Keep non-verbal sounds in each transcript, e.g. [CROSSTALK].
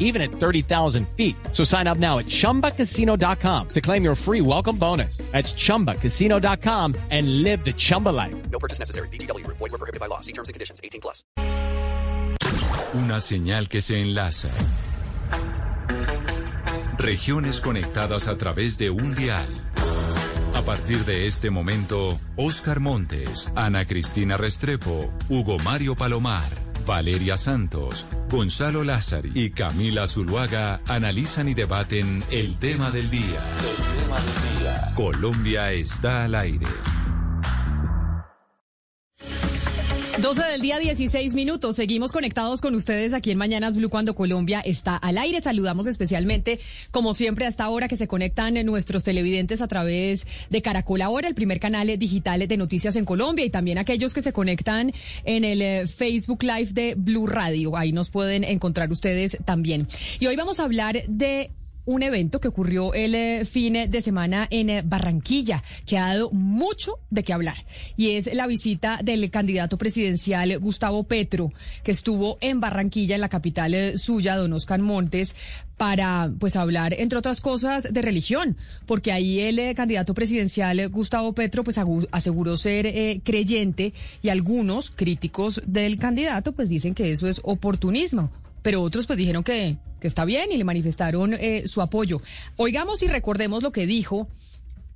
even at 30,000 feet. So sign up now at chumbacasino.com to claim your free welcome bonus. That's chumbacasino.com and live the Chumba life. No purchase necessary. BGW. Void were prohibited by law. See terms and conditions. 18 plus. Una señal que se enlaza. Regiones conectadas a través de un dial. A partir de este momento, Oscar Montes, Ana Cristina Restrepo, Hugo Mario Palomar, Valeria Santos, Gonzalo Lázari y Camila Zuluaga analizan y debaten el tema del día. El tema del día. Colombia está al aire. 12 del día, 16 minutos. Seguimos conectados con ustedes aquí en Mañanas Blue cuando Colombia está al aire. Saludamos especialmente, como siempre, hasta ahora que se conectan nuestros televidentes a través de Caracol Ahora, el primer canal digital de noticias en Colombia, y también aquellos que se conectan en el eh, Facebook Live de Blue Radio. Ahí nos pueden encontrar ustedes también. Y hoy vamos a hablar de un evento que ocurrió el eh, fin de semana en eh, Barranquilla, que ha dado mucho de qué hablar. Y es la visita del candidato presidencial Gustavo Petro, que estuvo en Barranquilla, en la capital eh, suya, don Oscar Montes, para pues hablar, entre otras cosas, de religión, porque ahí el eh, candidato presidencial eh, Gustavo Petro pues aseguró ser eh, creyente y algunos críticos del candidato pues dicen que eso es oportunismo, pero otros pues dijeron que, que está bien y le manifestaron eh, su apoyo. Oigamos y recordemos lo que dijo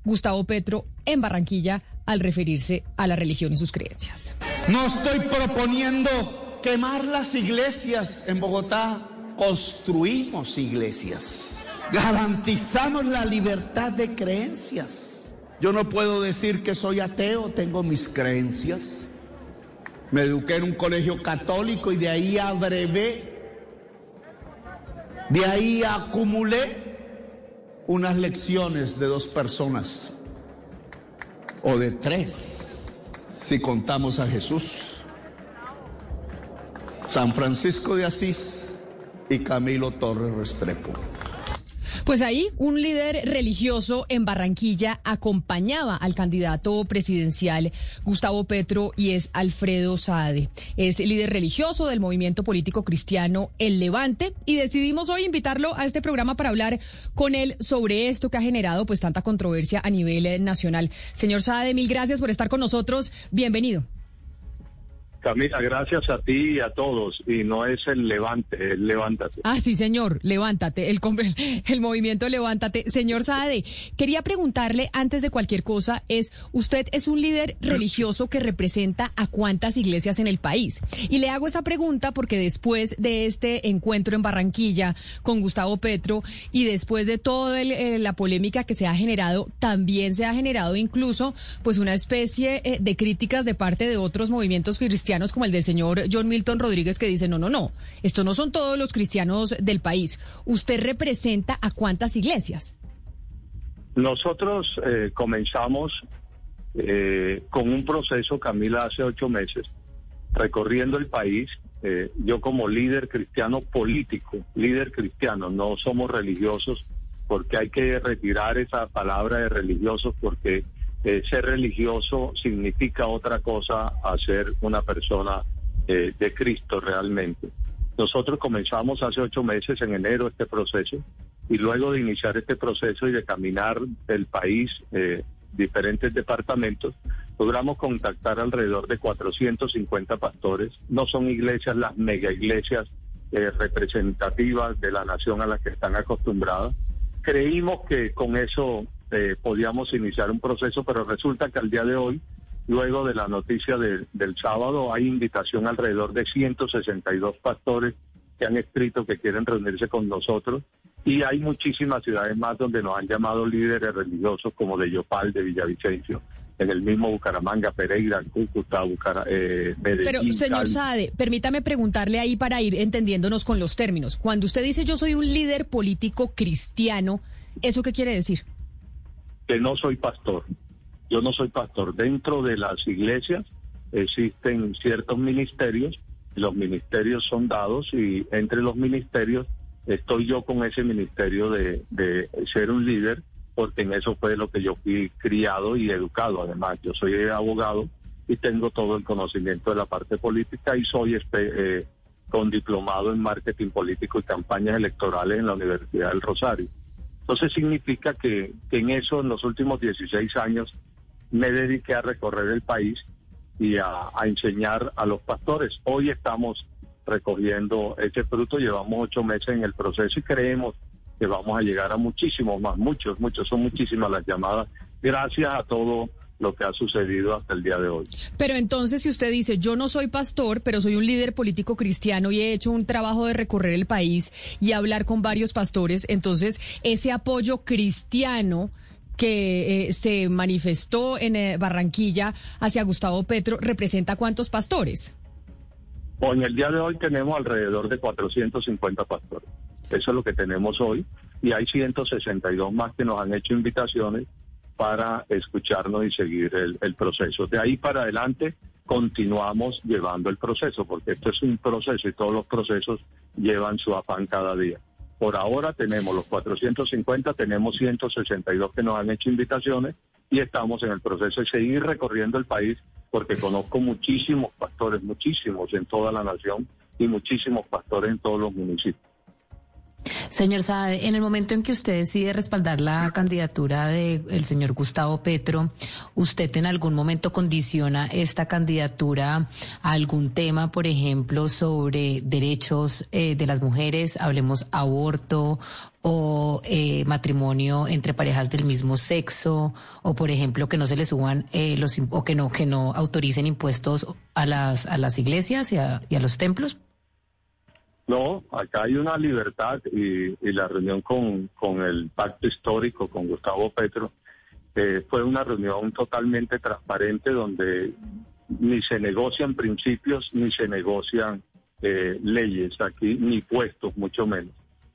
Gustavo Petro en Barranquilla al referirse a la religión y sus creencias. No estoy proponiendo quemar las iglesias en Bogotá. Construimos iglesias. Garantizamos la libertad de creencias. Yo no puedo decir que soy ateo, tengo mis creencias. Me eduqué en un colegio católico y de ahí abrevé, de ahí acumulé unas lecciones de dos personas o de tres, si contamos a Jesús, San Francisco de Asís y Camilo Torres Restrepo. Pues ahí un líder religioso en Barranquilla acompañaba al candidato presidencial Gustavo Petro y es Alfredo Saade. Es líder religioso del movimiento político cristiano El Levante y decidimos hoy invitarlo a este programa para hablar con él sobre esto que ha generado pues tanta controversia a nivel nacional. Señor Saade, mil gracias por estar con nosotros. Bienvenido. Camila, gracias a ti y a todos. Y no es el levante, el levántate. Ah, sí, señor, levántate, el, [LAUGHS] el movimiento levántate. Señor Saade, quería preguntarle antes de cualquier cosa, es, usted es un líder religioso que representa a cuántas iglesias en el país. Y le hago esa pregunta porque después de este encuentro en Barranquilla con Gustavo Petro y después de toda eh, la polémica que se ha generado, también se ha generado incluso pues una especie eh, de críticas de parte de otros movimientos cristianos como el del señor John Milton Rodríguez que dice, no, no, no, esto no son todos los cristianos del país. ¿Usted representa a cuántas iglesias? Nosotros eh, comenzamos eh, con un proceso, Camila, hace ocho meses, recorriendo el país. Eh, yo como líder cristiano político, líder cristiano, no somos religiosos, porque hay que retirar esa palabra de religiosos, porque eh, ser religioso significa otra cosa a ser una persona eh, de Cristo realmente. Nosotros comenzamos hace ocho meses, en enero, este proceso, y luego de iniciar este proceso y de caminar el país, eh, diferentes departamentos, logramos contactar alrededor de 450 pastores. No son iglesias, las mega iglesias eh, representativas de la nación a las que están acostumbradas. Creímos que con eso eh, podíamos iniciar un proceso, pero resulta que al día de hoy, luego de la noticia de- del sábado, hay invitación alrededor de 162 pastores que han escrito que quieren reunirse con nosotros. Y hay muchísimas ciudades más donde nos han llamado líderes religiosos como de Yopal, de Villavicencio, en el mismo Bucaramanga, Pereira, Cúcuta, Bucara, eh, Medellín. Pero, señor Cali. Saade, permítame preguntarle ahí para ir entendiéndonos con los términos. Cuando usted dice yo soy un líder político cristiano, ¿eso qué quiere decir? Que no soy pastor. Yo no soy pastor. Dentro de las iglesias existen ciertos ministerios, los ministerios son dados y entre los ministerios estoy yo con ese ministerio de, de ser un líder, porque en eso fue lo que yo fui criado y educado. Además, yo soy abogado y tengo todo el conocimiento de la parte política y soy este, con diplomado en marketing político y campañas electorales en la Universidad del Rosario. Entonces significa que, en eso, en los últimos 16 años, me dediqué a recorrer el país y a, a enseñar a los pastores. Hoy estamos recogiendo ese fruto, llevamos ocho meses en el proceso y creemos que vamos a llegar a muchísimos más, muchos, muchos, son muchísimas las llamadas, gracias a todo lo que ha sucedido hasta el día de hoy. Pero entonces, si usted dice, yo no soy pastor, pero soy un líder político cristiano y he hecho un trabajo de recorrer el país y hablar con varios pastores, entonces ese apoyo cristiano que eh, se manifestó en eh, Barranquilla hacia Gustavo Petro, ¿representa cuántos pastores? Hoy, en el día de hoy tenemos alrededor de 450 pastores. Eso es lo que tenemos hoy. Y hay 162 más que nos han hecho invitaciones para escucharnos y seguir el, proceso. De ahí para adelante continuamos llevando el proceso, porque esto es un proceso y todos los procesos llevan su afán cada día. Por ahora tenemos los 450, tenemos 162 que nos han hecho invitaciones y estamos en el proceso de seguir recorriendo el país porque conozco muchísimos pastores, muchísimos en toda la nación y muchísimos pastores en todos los municipios. Señor Saade, en el momento en que usted decide respaldar la candidatura del señor Gustavo Petro, ¿usted en algún momento condiciona esta candidatura a algún tema, por ejemplo, sobre derechos eh, de las mujeres, hablemos aborto o eh, matrimonio entre parejas del mismo sexo, o por ejemplo que no se le suban eh, los o que no que no autoricen impuestos a las a las iglesias y a los templos? No, acá hay una libertad y, la reunión con, con, el pacto histórico, con Gustavo Petro, eh, fue una reunión totalmente transparente donde ni se negocian principios ni se negocian eh, leyes aquí, ni puestos, mucho menos.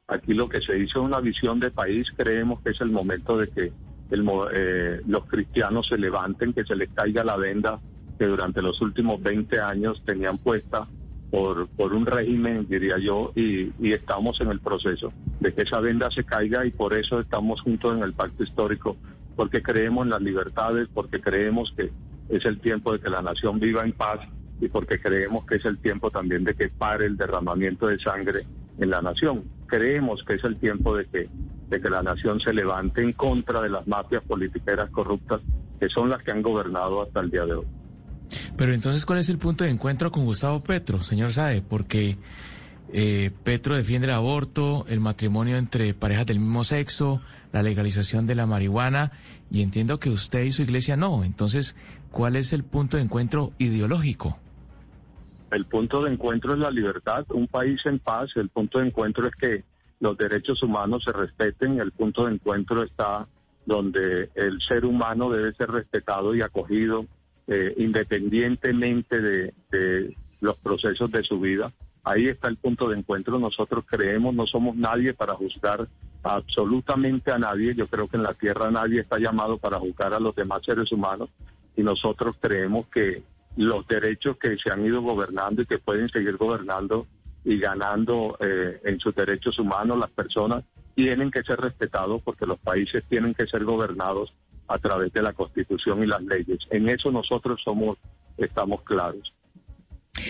Aquí lo que se hizo es una visión de país, creemos que es el momento de que el, eh, los cristianos se levanten, que se les caiga la venda que durante los últimos 20 años tenían puesta por, por un régimen, diría yo, y, y, estamos en el proceso de que esa venda se caiga y por eso estamos juntos en el pacto histórico, porque creemos en las libertades, porque creemos que es el tiempo de que la nación viva en paz y porque creemos que es el tiempo también de que pare el derramamiento de sangre en la nación. Creemos que es el tiempo de que, de que la nación se levante en contra de las mafias politiqueras corruptas que son las que han gobernado hasta el día de hoy. Pero entonces, ¿cuál es el punto de encuentro con Gustavo Petro, señor Sae? Porque eh, Petro defiende el aborto, el matrimonio entre parejas del mismo sexo, la legalización de la marihuana, y entiendo que usted y su iglesia no. Entonces, ¿cuál es el punto de encuentro ideológico? El punto de encuentro es la libertad, un país en paz. El punto de encuentro es que los derechos humanos se respeten. El punto de encuentro está donde el ser humano debe ser respetado y acogido eh, independientemente de, los procesos de su vida. Ahí está el punto de encuentro. Nosotros creemos, no somos nadie para juzgar absolutamente a nadie. Yo creo que en la tierra nadie está llamado para juzgar a los demás seres humanos. Y nosotros creemos que los derechos que se han ido gobernando y que pueden seguir gobernando y ganando eh, en sus derechos humanos las personas tienen que ser respetados porque los países tienen que ser gobernados a través de la Constitución y las leyes. En eso nosotros somos, estamos claros.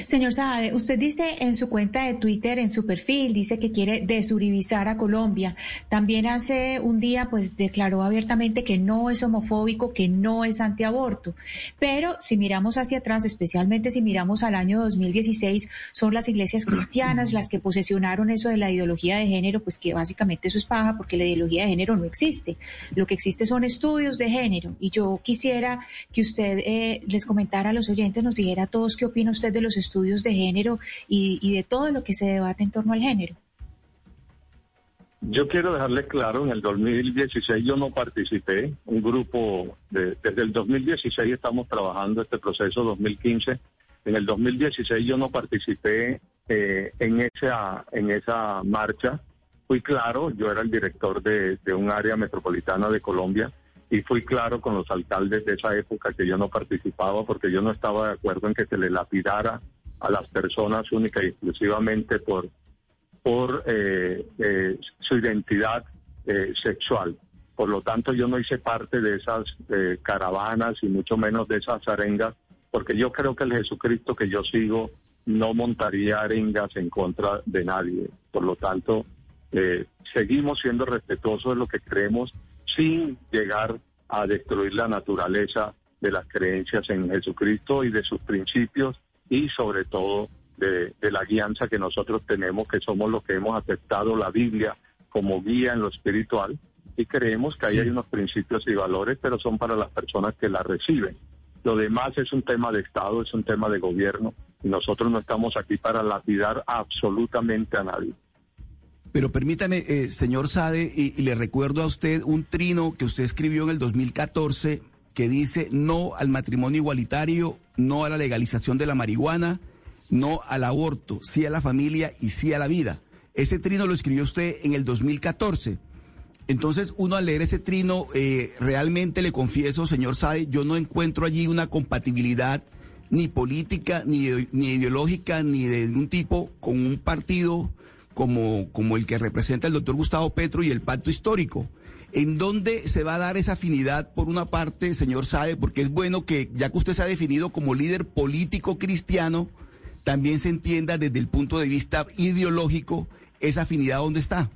Señor Saade, usted dice en su cuenta de Twitter, en su perfil, dice que quiere desuribizar a Colombia. También hace un día, pues declaró abiertamente que no es homofóbico, que no es antiaborto. Pero si miramos hacia atrás, especialmente si miramos al año 2016, son las iglesias cristianas las que posesionaron eso de la ideología de género, pues que básicamente eso es paja porque la ideología de género no existe. Lo que existe son estudios de género. Y yo quisiera que usted eh, les comentara a los oyentes, nos dijera a todos qué opina usted de los estudios de género y, de todo lo que se debate en torno al género. Yo quiero dejarle claro, en el 2016 yo no participé, un grupo, de, desde el 2016 estamos trabajando este proceso, 2015, en el 2016 yo no participé eh, en, esa, en esa marcha, fui claro, yo era el director de, de un área metropolitana de Colombia y fui claro con los alcaldes de esa época que yo no participaba porque yo no estaba de acuerdo en que se le lapidara a las personas única y exclusivamente por, por eh, eh, su identidad eh, sexual. Por lo tanto, yo no hice parte de esas caravanas y mucho menos de esas arengas, porque yo creo que el Jesucristo que yo sigo no montaría arengas en contra de nadie. Por lo tanto, seguimos siendo respetuosos de lo que creemos sin llegar a destruir la naturaleza de las creencias en Jesucristo y de sus principios y sobre todo de, la guianza que nosotros tenemos, que somos los que hemos aceptado la Biblia como guía en lo espiritual y creemos que ahí hay unos principios y valores, pero son para las personas que la reciben. Lo demás es un tema de Estado, es un tema de gobierno y nosotros no estamos aquí para lapidar absolutamente a nadie. Pero permítame, eh, señor Sade, y, le recuerdo a usted un trino que usted escribió en el 2014 que dice no al matrimonio igualitario, no a la legalización de la marihuana, no al aborto, sí a la familia y sí a la vida. Ese trino lo escribió usted en el 2014. Entonces, uno al leer ese trino, eh, realmente le confieso, señor Sade, yo no encuentro allí una compatibilidad ni política, ni, ni ideológica, ni de ningún tipo con un partido como, como el que representa el doctor Gustavo Petro y el pacto histórico. ¿En dónde se va a dar esa afinidad por una parte, señor Sade? Porque es bueno que, ya que usted se ha definido como líder político cristiano, también se entienda desde el punto de vista ideológico esa afinidad dónde está.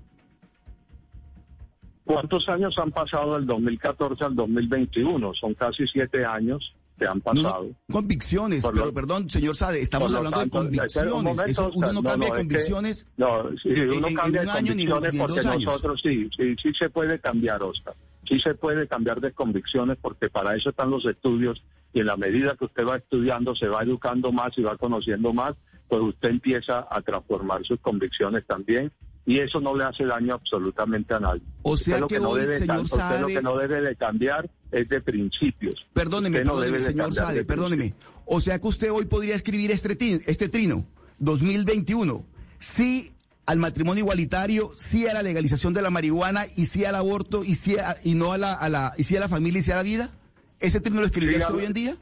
¿Cuántos años han pasado del 2014 al 2021? Son casi siete años que han pasado. convicciones, pero perdón, señor Sade, estamos hablando de convicciones. uno no, cambia de convicciones. no, sí, uno cambia de convicciones porque nosotros sí, sí, sí se puede cambiar, Oscar. Sí se puede cambiar de convicciones porque para eso están los estudios y en la medida que usted va estudiando, se va educando más y va conociendo más, pues usted empieza a transformar sus convicciones también y eso no le hace daño absolutamente a nadie. O sea que, no debe, señor Sade... lo que no debe de cambiar es de principios. Perdóneme, perdóneme, señor Sade, perdóneme. O sea que usted hoy podría escribir este, este trino, 2021, sí al matrimonio igualitario, sí a la legalización de la marihuana y sí al aborto y sí y no a la, a la y sí a la familia y sí a la vida. ¿Ese trino lo escribiría hoy en día?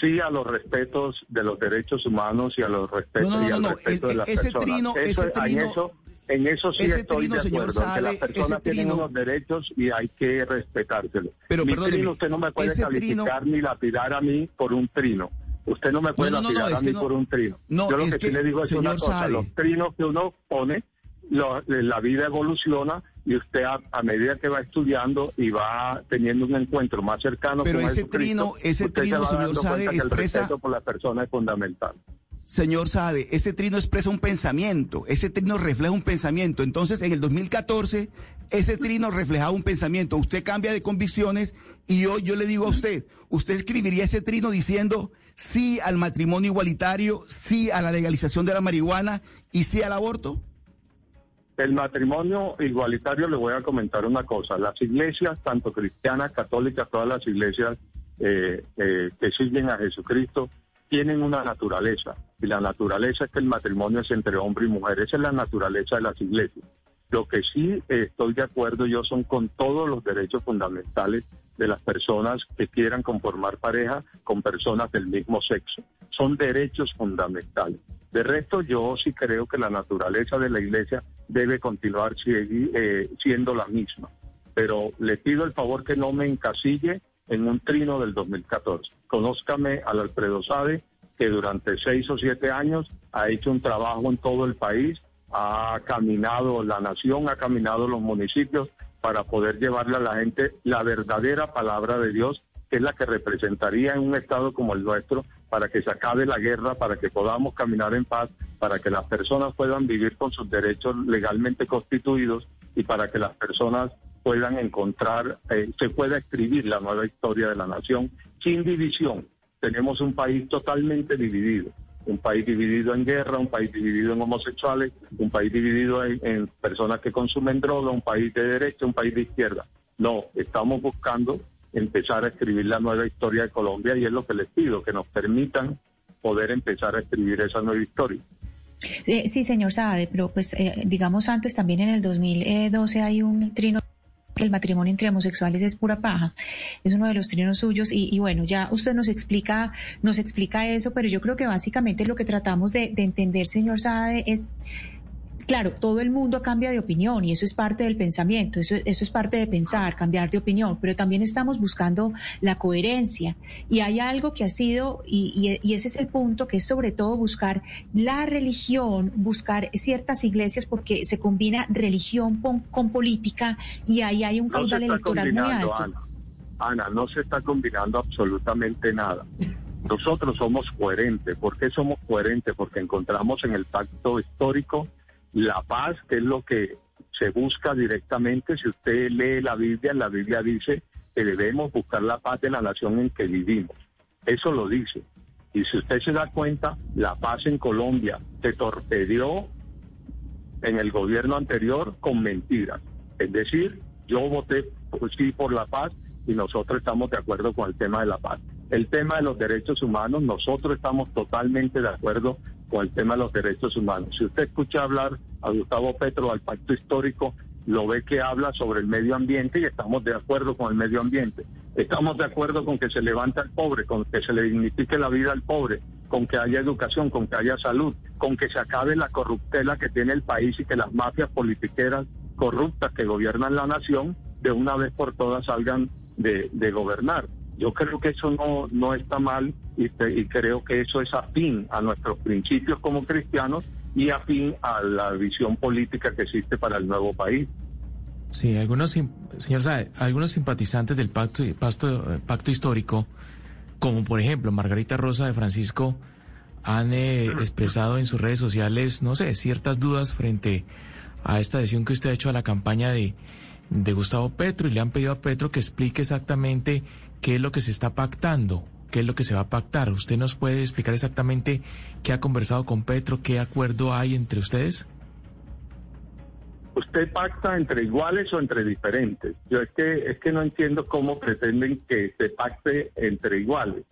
sí a los respetos de los derechos humanos y a los respetos y al respeto de las ese personas. Trino, ese trino, en eso sí estoy de acuerdo, que las personas tienen unos derechos y hay que respetárselos. Pero Mi trino, usted no me puede calificar ni lapidar a mí por un trino. Usted no me puede lapidar a mí por un trino. Yo lo que, sí le digo es una cosa, los trinos que uno pone, la vida evoluciona y usted a, medida que va estudiando y va teniendo un encuentro más cercano Pero ese trino, ese trino, señor Sade, expresa... El respeto por la persona es fundamental. Señor Sade, ese trino expresa un pensamiento, ese trino refleja un pensamiento. Entonces, en el 2014, ese trino reflejaba un pensamiento. Usted cambia de convicciones y hoy yo le digo a usted, ¿usted escribiría ese trino diciendo sí al matrimonio igualitario, sí a la legalización de la marihuana y sí al aborto? El matrimonio igualitario, le voy a comentar una cosa. Las iglesias, tanto cristianas, católicas, todas las iglesias eh, eh, que siguen a Jesucristo, tienen una naturaleza y la naturaleza es que el matrimonio es entre hombre y mujer. Esa es la naturaleza de las iglesias. Lo que sí estoy de acuerdo yo son con todos los derechos fundamentales de las personas que quieran conformar pareja con personas del mismo sexo. Son derechos fundamentales. De resto, yo sí creo que la naturaleza de la iglesia debe continuar eh, siendo la misma. Pero le pido el favor que no me encasille en un trino del 2014. Conózcame al Alfredo Sade, que durante seis o siete años ha hecho un trabajo en todo el país, ha caminado la nación, ha caminado los municipios para poder llevarle a la gente la verdadera palabra de Dios, que es la que representaría en un estado como el nuestro, para que se acabe la guerra, para que podamos caminar en paz, para que las personas puedan vivir con sus derechos legalmente constituidos y para que las personas puedan encontrar, eh, se pueda escribir la nueva historia de la nación sin división. Tenemos un país totalmente dividido, un país dividido en guerra, un país dividido en homosexuales, un país dividido en, personas que consumen droga, un país de derecha, un país de izquierda. No, estamos buscando empezar a escribir la nueva historia de Colombia y es lo que les pido, que nos permitan poder empezar a escribir esa nueva historia. Eh, sí, señor Saade, pero pues eh, digamos antes también en el 2012 hay un trino el matrimonio entre homosexuales es pura paja. Es uno de los trinos suyos y, bueno, ya usted nos explica, nos explica eso, pero yo creo que básicamente lo que tratamos de, de entender, señor Saade, es Claro, todo el mundo cambia de opinión y eso es parte del pensamiento, eso, eso es parte de pensar, cambiar de opinión, pero también estamos buscando la coherencia. Y hay algo que ha sido, y, ese es el punto, que es sobre todo buscar la religión, buscar ciertas iglesias, porque se combina religión con, política y ahí hay un caudal electoral muy alto. Ana. Ana, no se está combinando absolutamente nada. Nosotros somos coherentes. ¿Por qué somos coherentes? Porque encontramos en el pacto histórico la paz, que es lo que se busca directamente. Si usted lee la Biblia, la Biblia dice que debemos buscar la paz de la nación en que vivimos. Eso lo dice. Y si usted se da cuenta, la paz en Colombia se torpedió en el gobierno anterior con mentiras. Es decir, yo voté sí por la paz y nosotros estamos de acuerdo con el tema de la paz. El tema de los derechos humanos, nosotros estamos totalmente de acuerdo con el tema de los derechos humanos. Si usted escucha hablar a Gustavo Petro, al pacto histórico, lo ve que habla sobre el medio ambiente y estamos de acuerdo con el medio ambiente. Estamos de acuerdo con que se levante al pobre, con que se le dignifique la vida al pobre, con que haya educación, con que haya salud, con que se acabe la corruptela que tiene el país y que las mafias politiqueras corruptas que gobiernan la nación de una vez por todas salgan de, de gobernar. Yo creo que eso no, no está mal y, y creo que eso es afín a nuestros principios como cristianos y afín a la visión política que existe para el nuevo país. Sí, algunos, señor Sae, algunos simpatizantes del pacto, pacto, pacto histórico, como por ejemplo Margarita Rosa de Francisco, han eh, [CLEARS THROAT] expresado en sus redes sociales, no sé, ciertas dudas frente a esta adhesión que usted ha hecho a la campaña de, de Gustavo Petro y le han pedido a Petro que explique exactamente qué es lo que se está pactando, qué es lo que se va a pactar. ¿Usted nos puede explicar exactamente qué ha conversado con Petro, qué acuerdo hay entre ustedes? ¿Usted pacta entre iguales o entre diferentes? Yo es que, es que no entiendo cómo pretenden que se pacte entre iguales.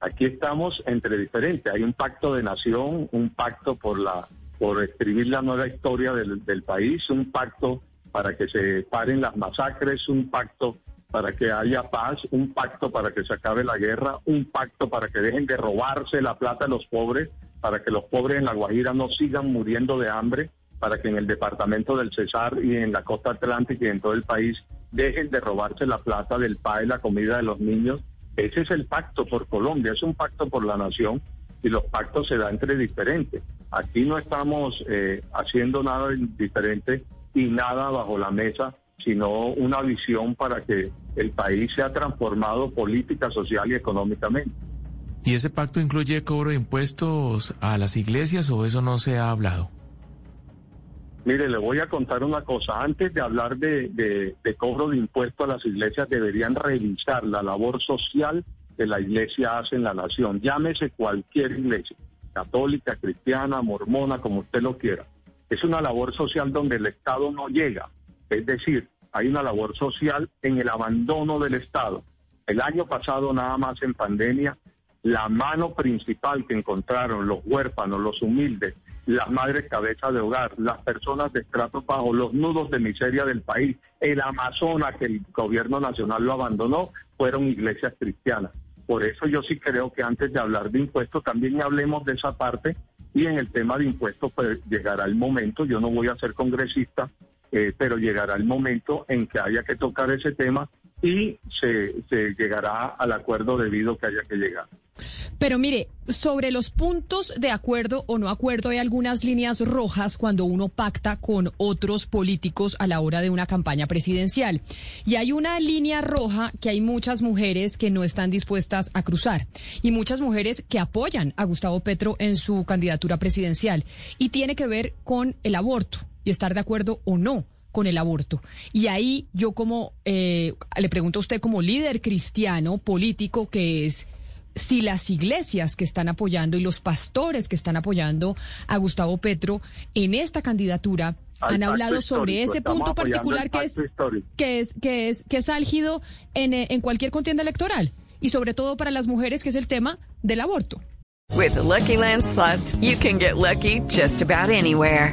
Aquí estamos entre diferentes. Hay un pacto de nación, un pacto por la por escribir la nueva historia del, del país, un pacto para que se paren las masacres, un pacto para que haya paz, un pacto para que se acabe la guerra, un pacto para que dejen de robarse la plata a los pobres, para que los pobres en La Guajira no sigan muriendo de hambre, para que en el departamento del Cesar y en la costa atlántica y en todo el país dejen de robarse la plata del PAE, la comida de los niños. Ese es el pacto por Colombia, es un pacto por la nación y los pactos se dan entre diferentes. Aquí no estamos eh, haciendo nada diferente y nada bajo la mesa sino una visión para que el país sea transformado política, social y económicamente. ¿Y ese pacto incluye cobro de impuestos a las iglesias o eso no se ha hablado? Mire, le voy a contar una cosa. Antes de hablar de, cobro de impuestos a las iglesias, deberían revisar la labor social que la iglesia hace en la nación. Llámese cualquier iglesia, católica, cristiana, mormona, como usted lo quiera. Es una labor social donde el Estado no llega. Es decir, hay una labor social en el abandono del Estado. El año pasado, nada más en pandemia, la mano principal que encontraron los huérfanos, los humildes, las madres cabezas de hogar, las personas de estrato bajo, los nudos de miseria del país, el Amazonas que el gobierno nacional lo abandonó, fueron iglesias cristianas. Por eso yo sí creo que antes de hablar de impuestos también hablemos de esa parte y en el tema de impuestos pues llegará el momento, yo no voy a ser congresista, eh, pero llegará el momento en que haya que tocar ese tema y se, se llegará al acuerdo debido que haya que llegar. Pero mire, sobre los puntos de acuerdo o no acuerdo, hay algunas líneas rojas cuando uno pacta con otros políticos a la hora de una campaña presidencial. Y hay una línea roja que hay muchas mujeres que no están dispuestas a cruzar y muchas mujeres que apoyan a Gustavo Petro en su candidatura presidencial. Y tiene que ver con el aborto y estar de acuerdo o no con el aborto. Y ahí yo como, eh, le pregunto a usted como líder cristiano, político que es, si las iglesias que están apoyando y los pastores que están apoyando a Gustavo Petro en esta candidatura han hablado sobre ese punto particular que es, que es, que es, que es álgido en, eh, en cualquier contienda electoral y sobre todo para las mujeres que es el tema del aborto. With Lucky Land slots, you can get lucky just about anywhere.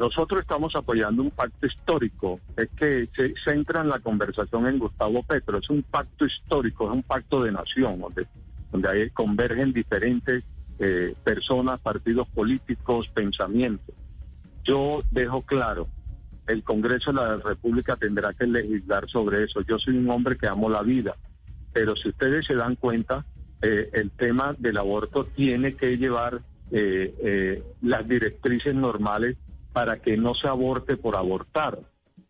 Nosotros estamos apoyando un pacto histórico. Es que se centra en la conversación en Gustavo Petro. Es un pacto histórico, es un pacto de nación, donde, donde ahí convergen diferentes eh, personas, partidos políticos, pensamientos. Yo dejo claro, el Congreso de la República tendrá que legislar sobre eso. Yo soy un hombre que amo la vida, pero si ustedes se dan cuenta, eh, el tema del aborto tiene que llevar eh, las directrices normales para que no se aborte por abortar.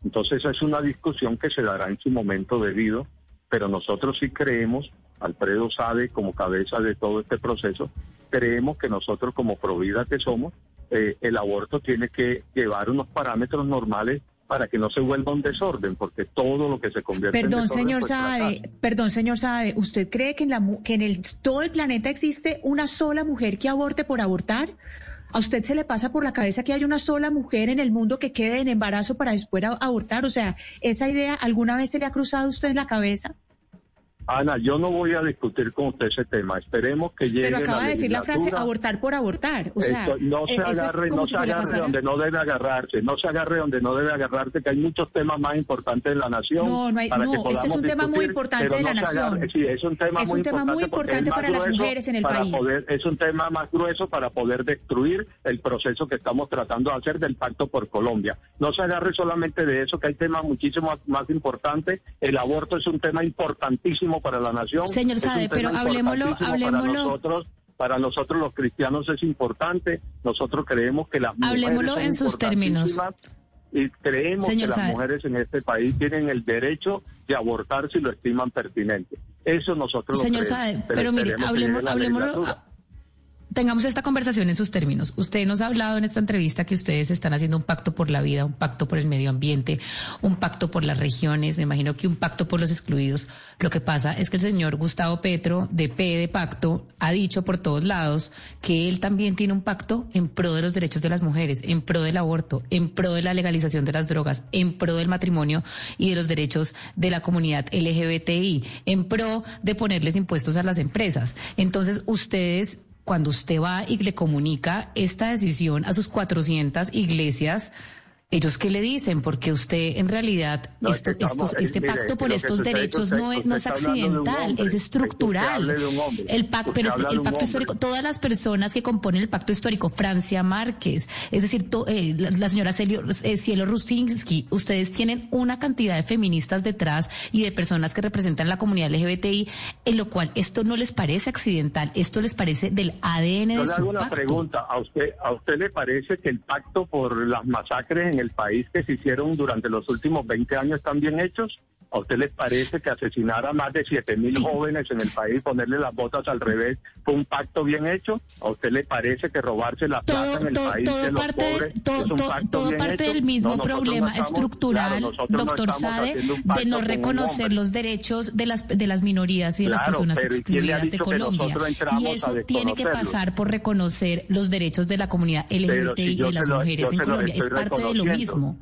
Entonces esa es una discusión que se dará en su momento debido, pero nosotros sí creemos, Alfredo sabe como cabeza de todo este proceso, creemos que nosotros como Provida que somos, eh, el aborto tiene que llevar unos parámetros normales para que no se vuelva un desorden, porque todo lo que se convierte en Perdón, desorden, señor pues, Saade, fracasa. perdón, señor Saade, ¿usted cree que en, la, que en el, todo el planeta existe una sola mujer que aborte por abortar? ¿A usted se le pasa por la cabeza que hay una sola mujer en el mundo que quede en embarazo para después abortar? O sea, ¿esa idea alguna vez se le ha cruzado a usted en la cabeza? Ana, yo no voy a discutir con usted ese tema. Esperemos que llegue Pero acaba de decir la frase abortar por abortar. O sea, Esto- no se eh, es agarre, no se se agarre donde no debe agarrarse, no se agarre donde no debe agarrarse, que hay muchos temas más importantes de la nación. No, no hay- para no, que este es un tema muy discutir, importante de la no se nación. agarre. Sí, es un tema Es muy un tema muy importante porque importante es más para las mujeres en el país. poder- es un tema más grueso para poder destruir el proceso que estamos tratando de hacer del Pacto por Colombia. No se agarre solamente de eso, que hay temas muchísimo más importantes. El aborto es un tema importantísimo para la nación. Señor tema pero hablemoslo- hablemoslo- Para nosotros, para nosotros los cristianos es importante. Nosotros creemos que las mujeres Hablemoslo en sus términos. Y creemos Señor que las mujeres en este país tienen el derecho de abortar si lo estiman pertinente. Eso nosotros lo Señor creemos, Saade, pero mire, esperemos que hablemos, hablemoslo. Tengamos esta conversación en sus términos. Usted nos ha hablado en esta entrevista que ustedes están haciendo un pacto por la vida, un pacto por el medio ambiente, un pacto por las regiones, me imagino que un pacto por los excluidos. Lo que pasa es que el señor Gustavo Petro, de P de Pacto, ha dicho por todos lados que él también tiene un pacto en pro de los derechos de las mujeres, en pro del aborto, en pro de la legalización de las drogas, en pro del matrimonio y de los derechos de la comunidad LGBTI, en pro de ponerles impuestos a las empresas. Entonces, ustedes cuando usted va y le comunica esta decisión a sus 400 iglesias, ¿ellos qué le dicen? Porque usted en realidad, No, es esto- que estamos- estos- este mire, pacto por estos derechos no es, no es accidental, hombre, es estructural. El pacto, usted pero el pacto hombre. histórico, todas las personas que componen el pacto histórico, Francia Márquez, es decir, to- eh, la, la señora Celio- eh, Cielo Rusinski, ustedes tienen una cantidad de feministas detrás y de personas que representan la comunidad LGBTI, en lo cual esto no les parece accidental, esto les parece del ADN Yo de le hago su una pacto. pregunta. ¿A usted, ¿A usted le parece que el pacto por las masacres en el país que se hicieron durante los últimos 20 años están bien hechos? ¿A usted le parece que asesinar a más de 7 mil jóvenes en el país, ponerle las botas al revés, fue un pacto bien hecho? ¿A usted le parece que robarse la plata todo, en el todo, país todo de los parte, pobres todo, es un todo- pacto todo bien parte hecho? del mismo No, nosotros no problema estamos- estructural, claro, no doctor Sade, de no reconocer los derechos de las, de las minorías y de las personas pero ¿y quién le ha excluidas de Colombia. Y eso tiene que pasar por reconocer los derechos de la comunidad LGBTI si y de las lo- mujeres en Colombia. Es parte de lo mismo.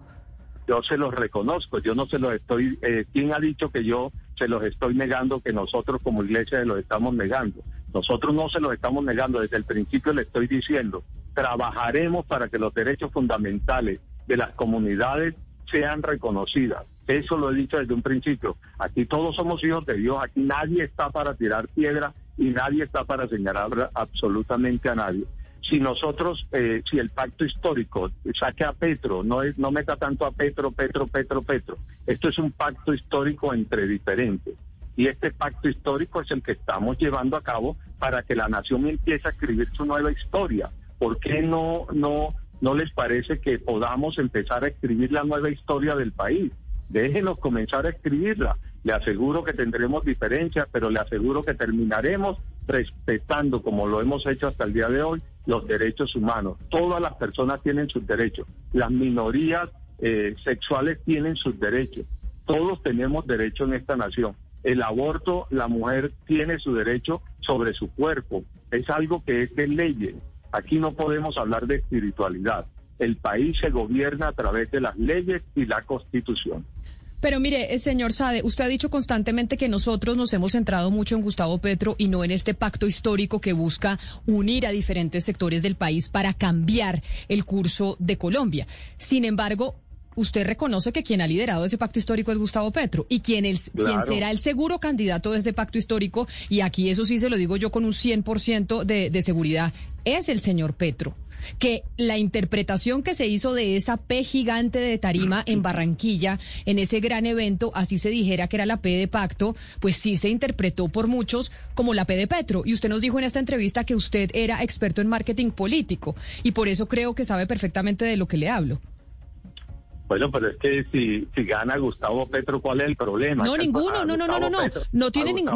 Yo se los reconozco, yo no se los estoy, eh, ¿quién ha dicho que yo se los estoy negando, que nosotros como iglesia se los estamos negando? Nosotros no se los estamos negando, desde el principio le estoy diciendo, trabajaremos para que los derechos fundamentales de las comunidades sean reconocidas. Eso lo he dicho desde un principio. Aquí todos somos hijos de Dios, aquí nadie está para tirar piedra y nadie está para señalar absolutamente a nadie si nosotros, eh, si el pacto histórico saque a Petro, no, es, no meta tanto a Petro, Petro, Petro, Petro. Esto es un pacto histórico entre diferentes. Y este pacto histórico es el que estamos llevando a cabo para que la nación empiece a escribir su nueva historia. ¿Por qué no, no, no les parece que podamos empezar a escribir la nueva historia del país? Déjenos comenzar a escribirla. Le aseguro que tendremos diferencias, pero le aseguro que terminaremos respetando, como lo hemos hecho hasta el día de hoy, los derechos humanos. Todas las personas tienen sus derechos. Las minorías eh, sexuales tienen sus derechos. Todos tenemos derecho en esta nación. El aborto, la mujer tiene su derecho sobre su cuerpo. Es algo que es de leyes. Aquí no podemos hablar de espiritualidad. El país se gobierna a través de las leyes y la constitución. Pero mire, eh, señor Sade, usted ha dicho constantemente que nosotros nos hemos centrado mucho en Gustavo Petro y no en este pacto histórico que busca unir a diferentes sectores del país para cambiar el curso de Colombia. Sin embargo, usted reconoce que quien ha liderado ese pacto histórico es Gustavo Petro y quien, el, quien será el seguro candidato de ese pacto histórico, y aquí eso sí se lo digo yo con un 100% de, de seguridad, es el señor Petro que la interpretación que se hizo de esa P gigante de tarima en Barranquilla, en ese gran evento, así se dijera que era la P de pacto, pues sí se interpretó por muchos como la P de Petro. Y usted nos dijo en esta entrevista que usted era experto en marketing político y por eso creo que sabe perfectamente de lo que le hablo. Bueno, pero es que si, si gana Gustavo Petro, ¿cuál es el problema? No, ninguno, no, no, no, no, no, no tiene no,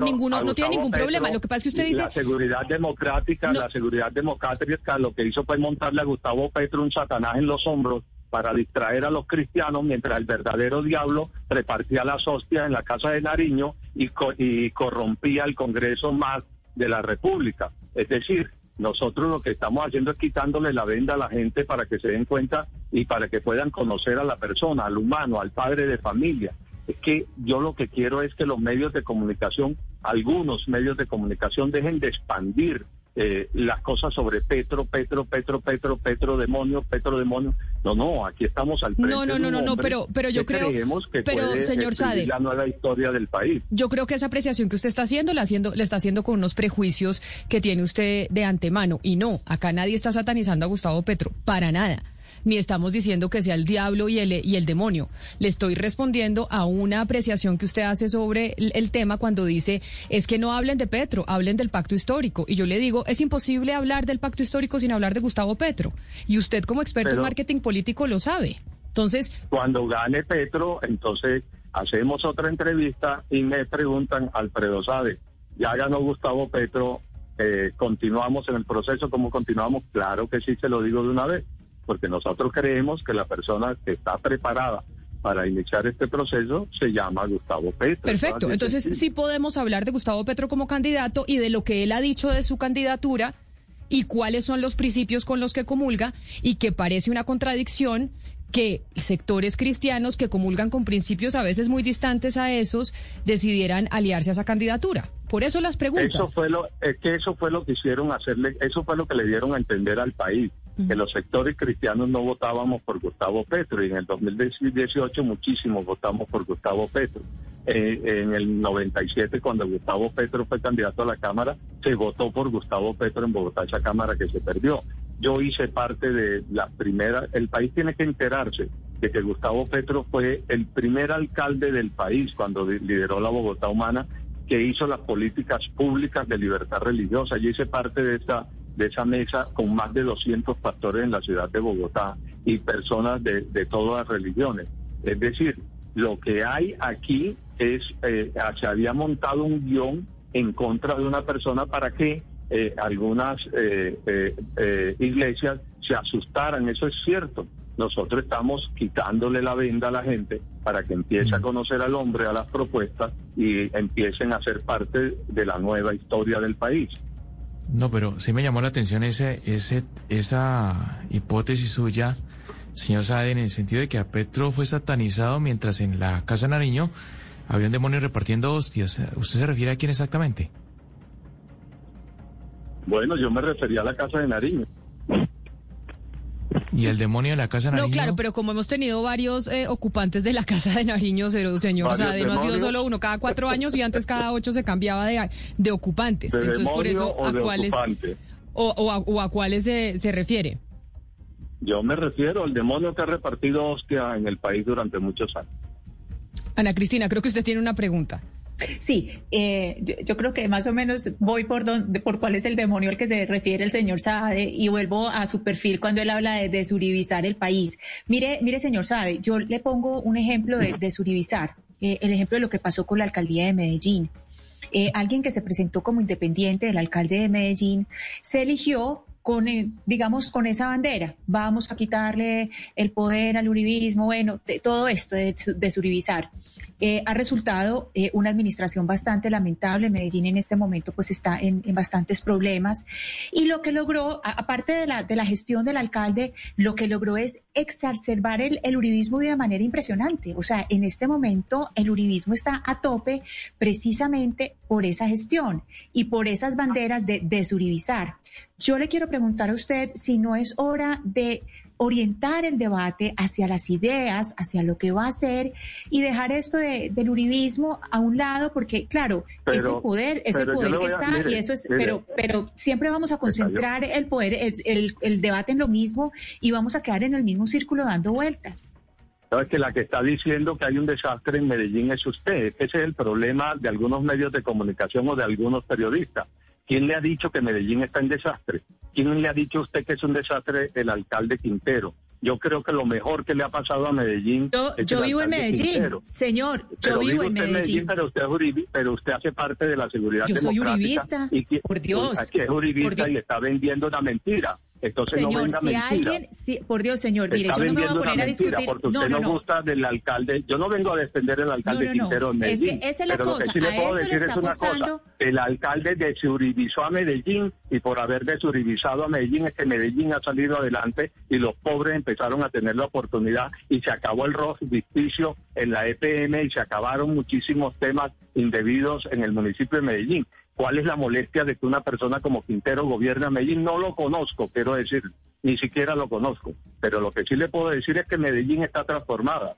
ninguno, no tiene ningún problema. Lo que pasa es que usted dice... La seguridad democrática, la seguridad democrática lo que hizo fue montarle a Gustavo Petro un satanás en los hombros para distraer a los cristianos mientras el verdadero diablo repartía las hostias en la casa de Nariño y, y corrompía el Congreso más de la República. Es decir, nosotros lo que estamos haciendo es quitándole la venda a la gente para que se den cuenta y para que puedan conocer a la persona, al humano, al padre de familia. Es que yo lo que quiero es que los medios de comunicación, algunos medios de comunicación, dejen de expandir eh, las cosas sobre Petro, Petro, Petro, Petro, Petro, demonio, Petro, demonio. No, no, aquí estamos al frente. No, no, no, no, no, pero, pero yo creo. Que pero, señor Sade. La nueva historia del país. Yo creo que esa apreciación que usted está haciendo, la haciendo, le está haciendo con unos prejuicios que tiene usted de antemano. Y no, acá nadie está satanizando a Gustavo Petro, para nada ni estamos diciendo que sea el diablo y el, y el demonio. Le estoy respondiendo a una apreciación que usted hace sobre el, tema cuando dice, es que no hablen de Petro, hablen del pacto histórico. Y yo le digo, es imposible hablar del pacto histórico sin hablar de Gustavo Petro. Y usted como experto en marketing político lo sabe. Entonces... Cuando gane Petro, entonces hacemos otra entrevista y me preguntan, Alfredo sabe, ya ganó Gustavo Petro, eh, continuamos en el proceso, ¿cómo continuamos? Claro que sí, se lo digo de una vez porque nosotros creemos que la persona que está preparada para iniciar este proceso se llama Gustavo Petro. Perfecto, entonces sí podemos hablar de Gustavo Petro como candidato y de lo que él ha dicho de su candidatura y cuáles son los principios con los que comulga y que parece una contradicción que sectores cristianos que comulgan con principios a veces muy distantes a esos decidieran aliarse a esa candidatura. Por eso las preguntas. Eso fue lo, es que eso fue lo que hicieron hacerle, eso fue lo que le dieron a entender al país que los sectores cristianos no votábamos por Gustavo Petro y en el 2018 muchísimos votamos por Gustavo Petro. Eh, en el 97 cuando Gustavo Petro fue candidato a la Cámara, se votó por Gustavo Petro en Bogotá, esa Cámara que se perdió. Yo hice parte de la primera, el país tiene que enterarse de que Gustavo Petro fue el primer alcalde del país cuando lideró la Bogotá Humana que hizo las políticas públicas de libertad religiosa. Yo hice parte de esa de esa mesa con más de 200 pastores en la ciudad de Bogotá y personas de, de todas las religiones. Es decir, lo que hay aquí es, eh, se había montado un guion en contra de una persona para que eh, algunas eh, iglesias se asustaran. Eso es cierto. Nosotros estamos quitándole la venda a la gente para que empiece a mm. conocer al hombre, a las propuestas y empiecen a ser parte de la nueva historia del país. No, pero sí me llamó la atención ese, ese, esa hipótesis suya, señor Saade, en el sentido de que a Petro fue satanizado mientras en la Casa Nariño había un demonio repartiendo hostias. ¿Usted se refiere a quién exactamente? Bueno, yo me refería a la Casa de Nariño. ¿Y el demonio de la Casa de Nariño? No, claro, pero como hemos tenido varios eh, ocupantes de la Casa de Nariño, señor Sade, no ha sido solo uno, cada cuatro años y antes cada ocho se cambiaba de, de ocupantes. Entonces, por eso, ¿a cuáles, o, a, cuáles se, se refiere? Yo me refiero al demonio que ha repartido hostia en el país durante muchos años. Ana Cristina, creo que usted tiene una pregunta. Sí, eh, yo, creo que más o menos voy por donde, por cuál es el demonio al que se refiere el señor Saade y vuelvo a su perfil cuando él habla de desuribizar el país. Mire, mire, señor Saade, yo le pongo un ejemplo de desuribizar, eh, el ejemplo de lo que pasó con la alcaldía de Medellín. Eh, alguien que se presentó como independiente del alcalde de Medellín se eligió con, digamos, con esa bandera. Vamos a quitarle el poder al uribismo, bueno, todo esto de desuribizar. Eh, ha resultado eh, una administración bastante lamentable. Medellín en este momento pues está en, en bastantes problemas. Y lo que logró, aparte de la, de la gestión del alcalde, lo que logró es exacerbar el, el uribismo de una manera impresionante. O sea, en este momento el uribismo está a tope precisamente por esa gestión y por esas banderas de desuribizar. Yo le quiero preguntar a usted si no es hora de orientar el debate hacia las ideas, hacia lo que va a hacer y dejar esto de, del uribismo a un lado, porque claro, Pero- ese poder, pero yo poder que a- está mire, y eso es, mire. pero, pero siempre vamos a concentrar el poder, el, el- el debate en lo mismo y vamos a quedar en el mismo círculo dando vueltas. Sabes que la que está diciendo que hay un desastre en Medellín es usted. Ese es el problema de algunos medios de comunicación o de algunos periodistas. ¿Quién le ha dicho que Medellín está en desastre? ¿Quién le ha dicho a usted que es un desastre el alcalde Quintero? Yo creo que lo mejor que le ha pasado a Medellín Yo, es yo vivo en Medellín, Quintero. señor, yo Pero vivo vive en Medellín. pero usted es pero usted hace parte de la seguridad Yo soy democrática uribista, y por Dios, que es uribista por Dios. y está vendiendo una mentira. Entonces no Señor, venga si mentira. alguien, si- por Dios, señor, mire, yo no me voy a poner a mentira discutir. porque usted No, no, no, no. gusta del alcalde. Yo no vengo a defender al alcalde No, no, no. Quintero en Es que Medellín. esa es la pero lo cosa, que sí le a puedo eso le decir está es una cosa. El alcalde desuribizó a Medellín y por haber desuribizado a Medellín es que Medellín ha salido adelante y los pobres empezaron a tener la oportunidad y se acabó el rojo en la EPM y se acabaron muchísimos temas indebidos en el municipio de Medellín. ¿Cuál es la molestia de que una persona como Quintero gobierne a Medellín? No lo conozco, quiero decir, ni siquiera lo conozco. Pero lo que sí le puedo decir es que Medellín está transformada.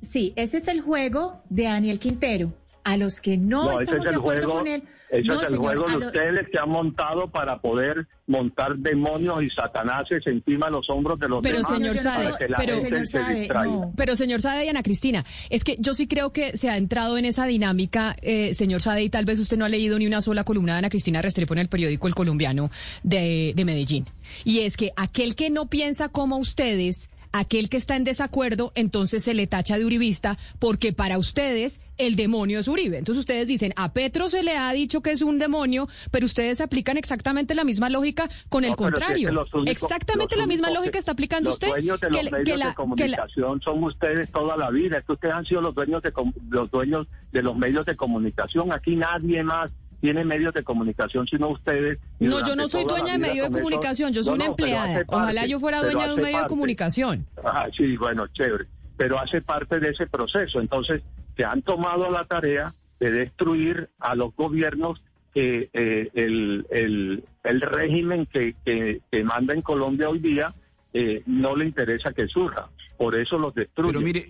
Sí, ese es el juego de Daniel Quintero. A los que no, estamos es de acuerdo juego, con él. Ese no, es el señor, juego de lo- ustedes que han montado para poder montar demonios y satanases encima de los hombros de los Pero demás señor para que la pero- gente Señor se Sade, distraiga. no. Pero señor Sade y Ana Cristina, es que yo sí creo que se ha entrado en esa dinámica, eh, señor Sade, y tal vez usted no ha leído ni una sola columna de Ana Cristina Restrepo en el periódico El Colombiano de, de Medellín. Y es que aquel que no piensa como ustedes, aquel que está en desacuerdo, entonces se le tacha de uribista, porque para ustedes el demonio es Uribe. Entonces ustedes dicen, a Petro se le ha dicho que es un demonio, pero ustedes aplican exactamente la misma lógica con el No, es contrario. que únicos- exactamente la misma lógica que- está aplicando los usted. dueños de que los la- medios que la- de que la- comunicación son ustedes toda la vida. Es que ustedes han sido los dueños de los dueños de los medios de comunicación. Aquí nadie más tiene medios de comunicación sino ustedes. No, yo no soy dueña de medio de comunicación, yo soy No, una no, empleada. Ojalá parte, yo fuera dueña de un medio de comunicación. Ah, sí, bueno, chévere. Pero hace parte de ese proceso. Entonces, se han tomado la tarea de destruir a los gobiernos que eh, el, el, el régimen que, que, que manda en Colombia hoy día eh, no le interesa que surja. Por eso los destruye. Pero mire,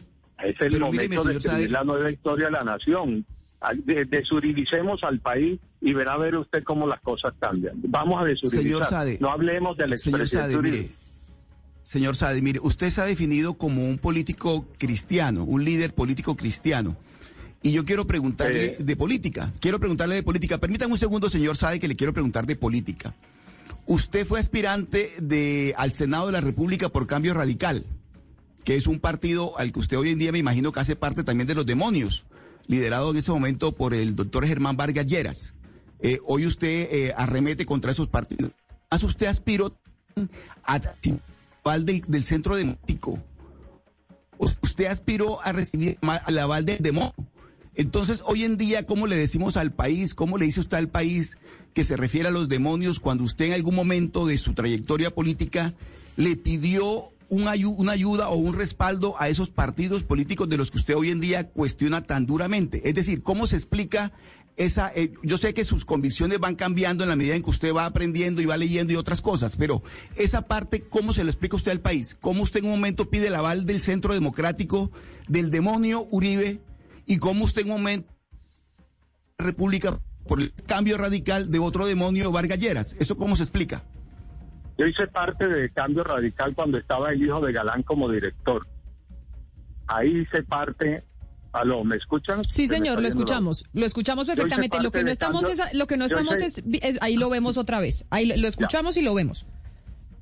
es el pero míreme, momento de escribir la nueva historia de la nación. De- Desuribicemos al país y verá ver usted cómo las cosas cambian. Vamos a. Señor Sade. no hablemos del Señor Sade, mire. Señor Sade, mire, usted se ha definido como un político cristiano, un líder político cristiano. Y yo quiero preguntarle de política. Quiero preguntarle de política. Permítame un segundo, señor Sade, que le quiero preguntar de política. Usted fue aspirante de, al Senado de la República por Cambio Radical, que es un partido al que usted hoy en día me imagino que hace parte también de los demonios, liderado en ese momento por el doctor Germán Vargas Lleras. Eh, hoy usted eh, arremete contra esos partidos. Más usted aspiró a aval del, del centro democrático. O- Usted aspiró a recibir el aval del demonio. Entonces, hoy en día, ¿cómo le decimos al país, cómo le dice usted al país que se refiere a los demonios cuando usted en algún momento de su trayectoria política le pidió una ayuda o un respaldo a esos partidos políticos de los que usted hoy en día cuestiona tan duramente? Es decir, ¿cómo se explica esa... eh, yo sé que sus convicciones van cambiando en la medida en que usted va aprendiendo y va leyendo y otras cosas, pero esa parte, ¿cómo se lo explica usted al país? ¿Cómo usted en un momento pide el aval del Centro Democrático, del demonio Uribe, y cómo usted en un momento República por el cambio radical de otro demonio Vargas Lleras? ¿Eso cómo se explica? Yo hice parte de Cambio Radical cuando estaba el hijo de Galán como director. Ahí hice parte. Aló, ¿me escuchan? Sí, señor, lo la- escuchamos, lo escuchamos perfectamente. Lo que no estamos cambio- es, lo que no estamos hice- es, ahí lo vemos otra vez. Ahí lo, lo escuchamos y lo vemos.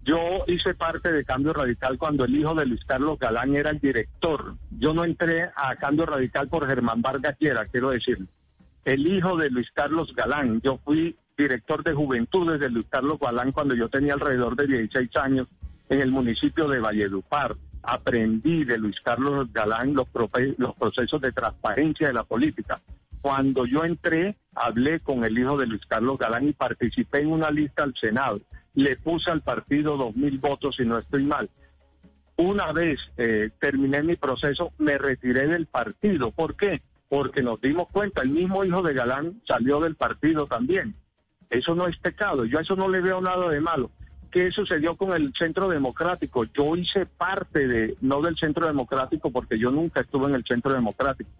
Yo hice parte de Cambio Radical cuando el hijo de Luis Carlos Galán era el director. Yo no entré a Cambio Radical por Germán Vargas Llera, quiero decir. El hijo de Luis Carlos Galán, yo fui director de juventudes de Luis Carlos Galán cuando yo tenía alrededor de 16 años en el municipio de Valledupar. Aprendí de Luis Carlos Galán los, los procesos de transparencia de la política. Cuando yo entré, hablé con el hijo de Luis Carlos Galán y participé en una lista al Senado. Le puse al partido dos mil votos, si no estoy mal. Una vez eh, terminé mi proceso, me retiré del partido. ¿Por qué? Porque nos dimos cuenta, el mismo hijo de Galán salió del partido también. Eso no es pecado, yo a eso no le veo nada de malo. ¿Qué sucedió con el Centro Democrático? Yo hice parte de, no del Centro Democrático, porque yo nunca estuve en el Centro Democrático.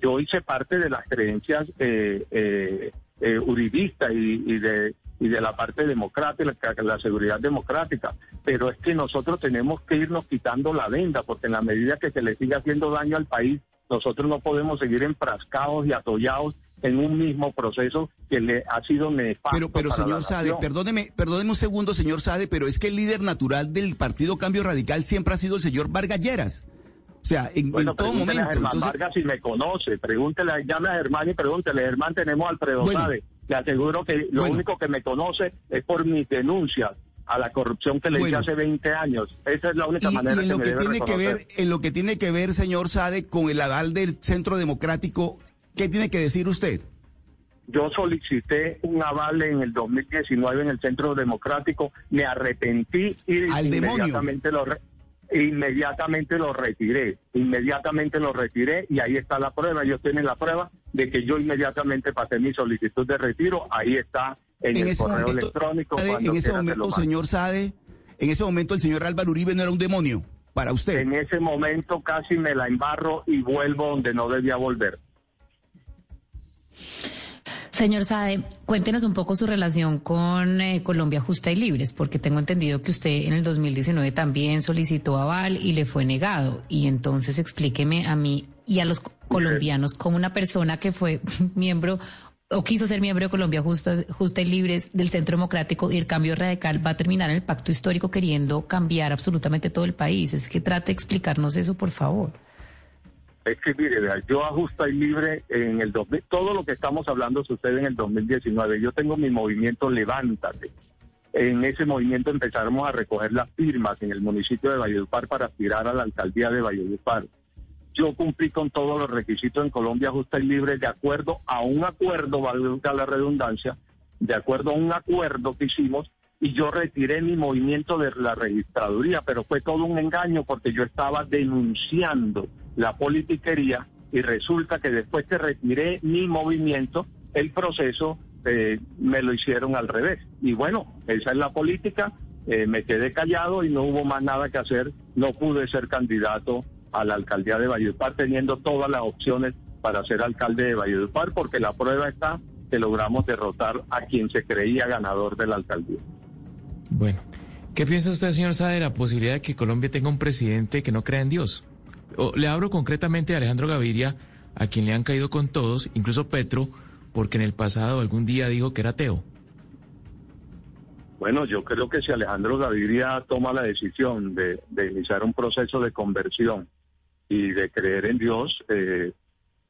Yo hice parte de las creencias eh, eh, eh uribistas y, de, y de la parte democrática, la, seguridad democrática. Pero es que nosotros tenemos que irnos quitando la venda, porque en la medida que se le siga haciendo daño al país, nosotros no podemos seguir enfrascados y atollados en un mismo proceso que le ha sido nefasto. Pero, pero señor Sade, perdóneme, perdóneme un segundo, señor Sade, pero es que el líder natural del Partido Cambio Radical siempre ha sido el señor Vargas Lleras. O sea, en, todo momento. A Germán Vargas si me conoce, pregúntele, llame a Germán y pregúntele, Germán, tenemos al Alfredo Sade. Le aseguro que lo único que me conoce es por mis denuncias a la corrupción que le hice hace 20 años. Esa es la única manera y en lo que, tiene que ver En lo que tiene que ver, señor Sade, con el aval del Centro Democrático, ¿qué tiene que decir usted? Yo solicité un aval en el 2019 en el Centro Democrático, me arrepentí y inmediatamente lo, inmediatamente lo retiré, inmediatamente lo retiré y ahí está la prueba, ellos tienen la prueba de que yo inmediatamente pasé mi solicitud de retiro, ahí está en, el correo electrónico. en ese momento, señor Sade, en ese momento el señor Álvaro Uribe no era un demonio para usted. En ese momento casi me la embarro y vuelvo donde no debía volver. Señor Sade, cuéntenos un poco su relación con eh, Colombia Justa y Libres, porque tengo entendido que usted en el 2019 también solicitó aval y le fue negado. Y entonces explíqueme a mí y a los colombianos como una persona que fue [LAUGHS] miembro o quiso ser miembro de Colombia Justa, Justa y Libres del Centro Democrático y el cambio radical va a terminar en el pacto histórico queriendo cambiar absolutamente todo el país. Es que trate de explicarnos eso, por favor. Es que mire, yo ajusta y libre en el 2000, todo lo que estamos hablando sucede en el 2019. Yo tengo mi movimiento Levántate. En ese movimiento empezamos a recoger las firmas en el municipio de Valledupar para aspirar a la alcaldía de Valledupar. Yo cumplí con todos los requisitos en Colombia Justa y Libre de acuerdo a un acuerdo, valga la redundancia, de acuerdo a un acuerdo que hicimos y yo retiré mi movimiento de la registraduría, pero fue todo un engaño porque yo estaba denunciando la politiquería y resulta que después que retiré mi movimiento, el proceso eh, me lo hicieron al revés. Y bueno, esa es la política, eh, me quedé callado y no hubo más nada que hacer, no pude ser candidato a la alcaldía de Valledupar teniendo todas las opciones para ser alcalde de Valledupar porque la prueba está que logramos derrotar a quien se creía ganador de la alcaldía. Bueno, ¿qué piensa usted, señor Sá, de la posibilidad de que Colombia tenga un presidente que no crea en Dios? Le hablo concretamente a Alejandro Gaviria, a quien le han caído con todos, incluso Petro, porque en el pasado algún día dijo que era ateo. Bueno, yo creo que si Alejandro Gaviria toma la decisión de, iniciar un proceso de conversión y de creer en Dios, eh,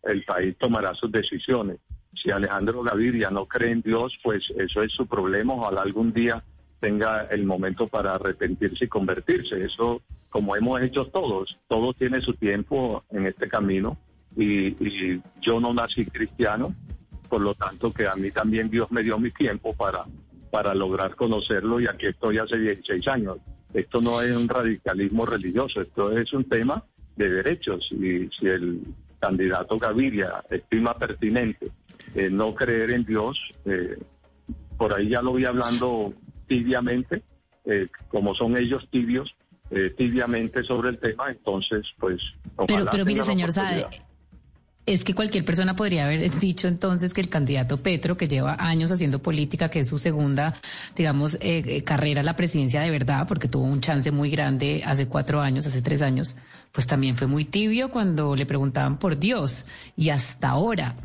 el país tomará sus decisiones. Si Alejandro Gaviria no cree en Dios, pues eso es su problema. Ojalá algún día tenga el momento para arrepentirse y convertirse. Eso como hemos hecho todos, todo tiene su tiempo en este camino y, yo no nací cristiano, por lo tanto que a mí también Dios me dio mi tiempo para, para lograr conocerlo y aquí estoy hace 16 años. Esto no es un radicalismo religioso, esto es un tema de derechos y si el candidato Gaviria estima pertinente eh, no creer en Dios, eh, por ahí ya lo voy hablando tibiamente, eh, como son ellos tibios, eh, tibiamente sobre el tema, entonces pues... Pero, pero mire, señor es que cualquier persona podría haber dicho entonces que el candidato Petro, que lleva años haciendo política, que es su segunda, digamos, eh, eh, carrera a la presidencia de verdad, porque tuvo un chance muy grande hace cuatro años, hace tres años, pues también fue muy tibio cuando le preguntaban por Dios. Y hasta ahora,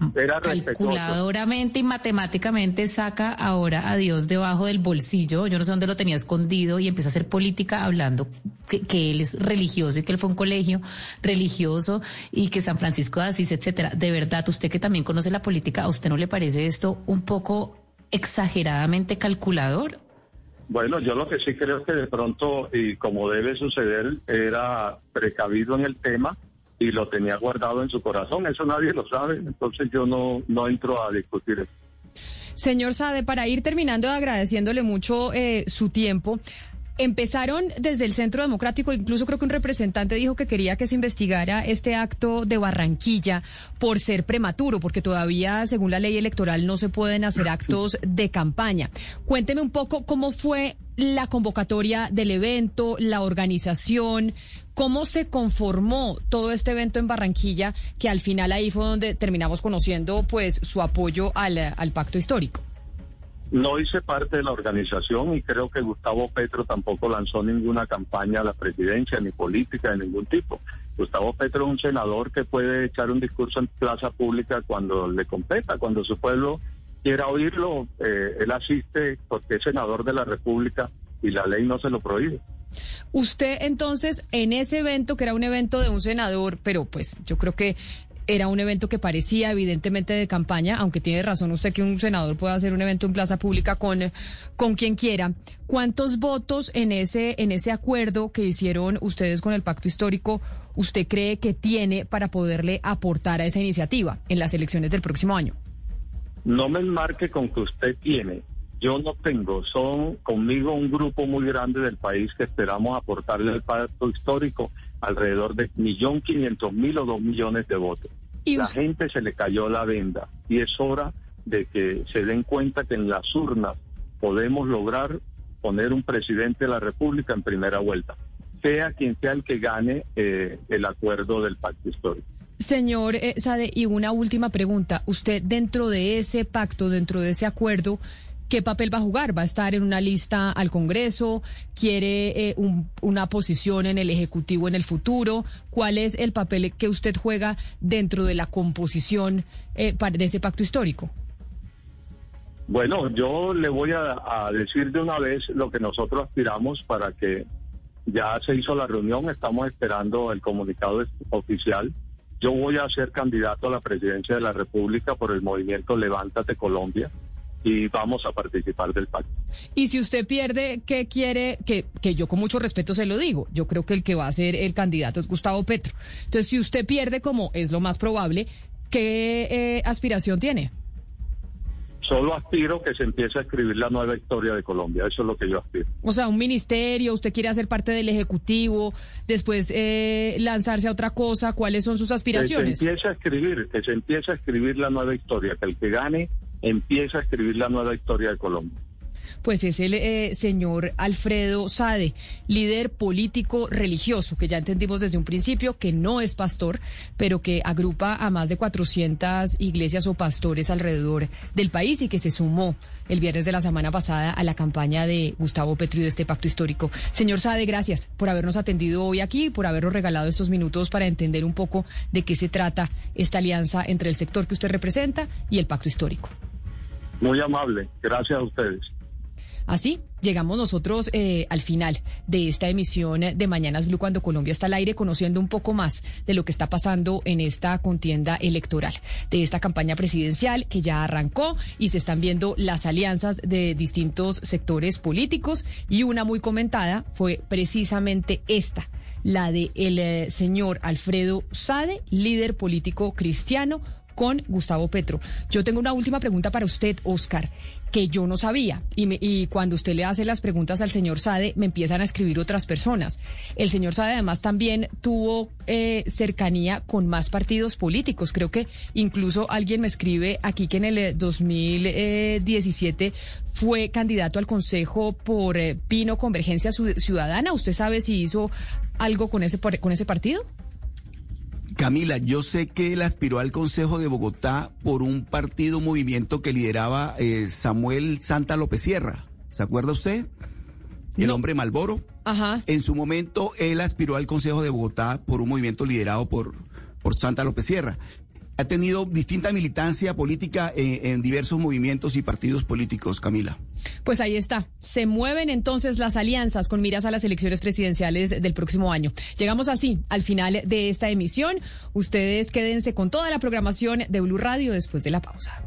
calculadoramente y matemáticamente saca ahora a Dios debajo del bolsillo, yo no sé dónde lo tenía escondido, y empieza a hacer política hablando que, él es religioso y que él fue un colegio religioso y que San Francisco de Asís, etcétera. De verdad, usted que también conoce la política, ¿a usted no le parece esto un poco exageradamente calculador? Bueno, yo lo que sí creo que de pronto, y como debe suceder, era precavido en el tema y lo tenía guardado en su corazón. Eso nadie lo sabe, entonces yo no, no entro a discutir eso. Señor Sade, para ir terminando agradeciéndole mucho eh, su tiempo, Empezaron desde el Centro Democrático, incluso creo que un representante dijo que quería que se investigara este acto de Barranquilla por ser prematuro, porque todavía, según la ley electoral, no se pueden hacer actos de campaña. Cuénteme un poco cómo fue la convocatoria del evento, la organización, cómo se conformó todo este evento en Barranquilla, que al final ahí fue donde terminamos conociendo pues su apoyo al, al pacto histórico. No hice parte de la organización y creo que Gustavo Petro tampoco lanzó ninguna campaña a la presidencia ni política de ningún tipo. Gustavo Petro es un senador que puede echar un discurso en plaza pública cuando le competa, cuando su pueblo quiera oírlo, eh, él asiste porque es senador de la República y la ley no se lo prohíbe. Usted entonces en ese evento, que era un evento de un senador, pero pues yo creo que era un evento que parecía evidentemente de campaña, aunque tiene razón usted que un senador puede hacer un evento en plaza pública con, con quien quiera. ¿Cuántos votos en ese, en ese acuerdo que hicieron ustedes con el pacto histórico usted cree que tiene para poderle aportar a esa iniciativa en las elecciones del próximo año? No me enmarque con que usted tiene. Yo no tengo. Son conmigo un grupo muy grande del país que esperamos aportarle al pacto histórico alrededor de millón quinientos mil o dos millones de votos. la gente se le cayó la venda y es hora de que se den cuenta que en las urnas podemos lograr poner un presidente de la República en primera vuelta, sea quien sea el que gane eh, el acuerdo del pacto histórico. Señor eh, Sade, y una última pregunta. Usted dentro de ese pacto, dentro de ese acuerdo, ¿Qué papel va a jugar? ¿Va a estar en una lista al Congreso? ¿Quiere eh, una posición en el Ejecutivo en el futuro? ¿Cuál es el papel que usted juega dentro de la composición eh, de ese pacto histórico? Bueno, yo le voy a decir de una vez lo que nosotros aspiramos para que ya se hizo la reunión, estamos esperando el comunicado oficial. Yo voy a ser candidato a la presidencia de la República por el movimiento Levántate Colombia y vamos a participar del pacto. Y si usted pierde, ¿qué quiere? Que, que yo con mucho respeto se lo digo. Yo creo que el que va a ser el candidato es Gustavo Petro. Entonces, si usted pierde, como es lo más probable, ¿qué eh, aspiración tiene? Solo aspiro que se empiece a escribir la nueva historia de Colombia. Eso es lo que yo aspiro. O sea, un ministerio, usted quiere hacer parte del Ejecutivo, después eh, lanzarse a otra cosa. ¿Cuáles son sus aspiraciones? Que se empiece a escribir, que se empiece a escribir la nueva historia, que el que gane empieza a escribir la nueva historia de Colombia. Pues es el eh, señor Alfredo Sade, líder político religioso, que ya entendimos desde un principio que no es pastor, pero que agrupa a más de 400 iglesias o pastores alrededor del país y que se sumó el viernes de la semana pasada a la campaña de Gustavo Petri de este pacto histórico. Señor Sade, gracias por habernos atendido hoy aquí, por habernos regalado estos minutos para entender un poco de qué se trata esta alianza entre el sector que usted representa y el pacto histórico. Muy amable. Gracias a ustedes. Así llegamos nosotros eh, al final de esta emisión de Mañanas Blue cuando Colombia está al aire, conociendo un poco más de lo que está pasando en esta contienda electoral, de esta campaña presidencial que ya arrancó y se están viendo las alianzas de distintos sectores políticos y una muy comentada fue precisamente esta la de el eh, señor Alfredo Sade, líder político cristiano con Gustavo Petro. Yo tengo una última pregunta para usted, Oscar, que yo no sabía. Y, y cuando usted le hace las preguntas al señor Sade, me empiezan a escribir otras personas. El señor Sade además también tuvo eh, cercanía con más partidos políticos. Creo que incluso alguien me escribe aquí que en el 2017 eh, fue candidato al Consejo por eh, Pino Convergencia Ciudadana. ¿Usted sabe si hizo algo con ese, con ese partido? Camila, yo sé que él aspiró al Consejo de Bogotá por un partido, movimiento que lideraba eh, Samuel Santa López Sierra. ¿Se acuerda usted? El hombre Malboro. Ajá. En su momento, él aspiró al Consejo de Bogotá por un movimiento liderado por, por Santa López Sierra ha tenido distinta militancia política en, diversos movimientos y partidos políticos, Camila. Pues ahí está. Se mueven entonces las alianzas con miras a las elecciones presidenciales del próximo año. Llegamos así al final de esta emisión. Ustedes quédense con toda la programación de Blue Radio después de la pausa.